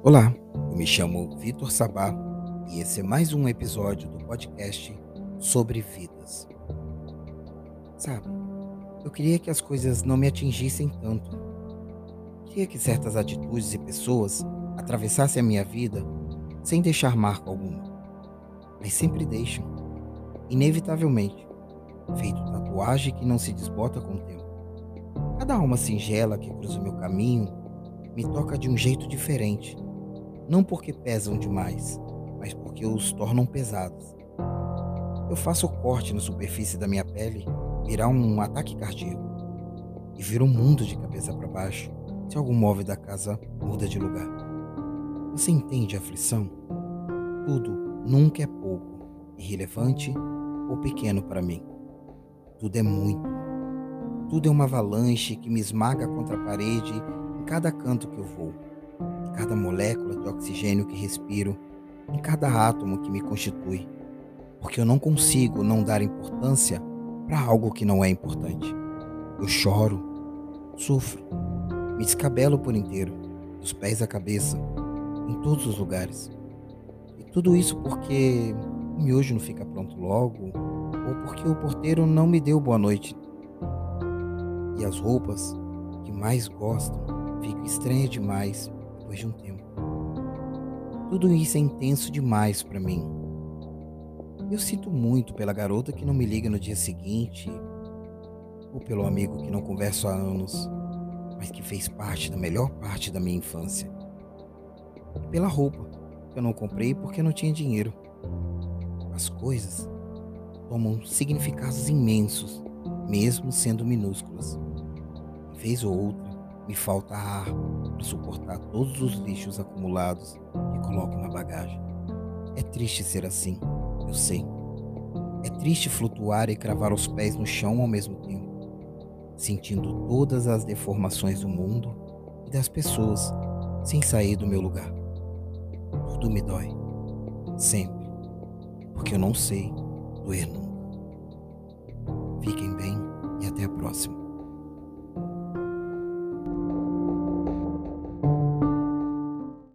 Olá, eu me chamo Vitor Sabá e esse é mais um episódio do podcast sobre vidas. Sabe, eu queria que as coisas não me atingissem tanto. Queria que certas atitudes e pessoas atravessassem a minha vida sem deixar marca alguma. Mas sempre deixam, inevitavelmente, feito tatuagem que não se desbota com o tempo. Cada alma singela que cruza o meu caminho me toca de um jeito diferente não porque pesam demais, mas porque os tornam pesados. Eu faço o corte na superfície da minha pele virar um ataque cardíaco e vira um mundo de cabeça para baixo se algum móvel da casa muda de lugar. Você entende a aflição? Tudo nunca é pouco, irrelevante ou pequeno para mim. Tudo é muito. Tudo é uma avalanche que me esmaga contra a parede em cada canto que eu vou cada molécula de oxigênio que respiro, em cada átomo que me constitui, porque eu não consigo não dar importância para algo que não é importante. Eu choro, sofro, me descabelo por inteiro, dos pés à cabeça, em todos os lugares. E tudo isso porque o miojo não fica pronto logo, ou porque o porteiro não me deu boa noite. E as roupas que mais gostam ficam estranhas demais depois de um tempo. Tudo isso é intenso demais para mim. Eu sinto muito pela garota que não me liga no dia seguinte, ou pelo amigo que não converso há anos, mas que fez parte da melhor parte da minha infância. E pela roupa que eu não comprei porque não tinha dinheiro. As coisas tomam significados imensos, mesmo sendo minúsculas. Vez ou outra, me falta ar para suportar todos os lixos acumulados que coloco na bagagem. É triste ser assim, eu sei. É triste flutuar e cravar os pés no chão ao mesmo tempo, sentindo todas as deformações do mundo e das pessoas sem sair do meu lugar. Tudo me dói, sempre, porque eu não sei doer nunca. Fiquem bem e até a próxima.